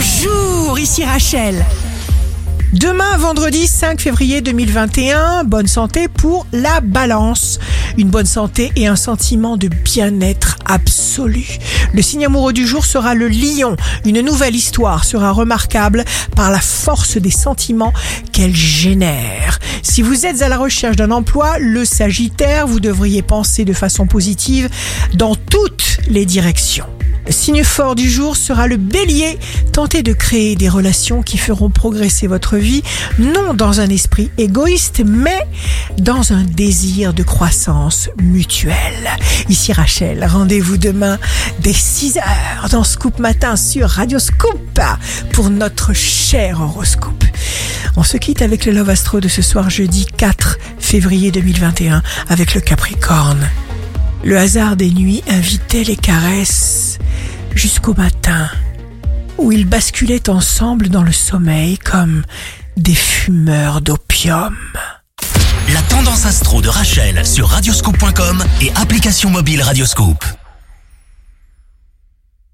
Bonjour, ici Rachel. Demain, vendredi 5 février 2021, bonne santé pour la balance. Une bonne santé et un sentiment de bien-être absolu. Le signe amoureux du jour sera le lion. Une nouvelle histoire sera remarquable par la force des sentiments qu'elle génère. Si vous êtes à la recherche d'un emploi, le sagittaire, vous devriez penser de façon positive dans toutes les directions. Signe fort du jour sera le bélier. Tentez de créer des relations qui feront progresser votre vie, non dans un esprit égoïste, mais dans un désir de croissance mutuelle. Ici Rachel, rendez-vous demain dès 6h dans Scoop Matin sur Radio Scoop pour notre cher horoscope. On se quitte avec le Love Astro de ce soir jeudi 4 février 2021 avec le Capricorne. Le hasard des nuits invitait les caresses jusqu'au matin, où ils basculaient ensemble dans le sommeil comme des fumeurs d'opium. La tendance astro de Rachel sur radioscope.com et application mobile Radioscope.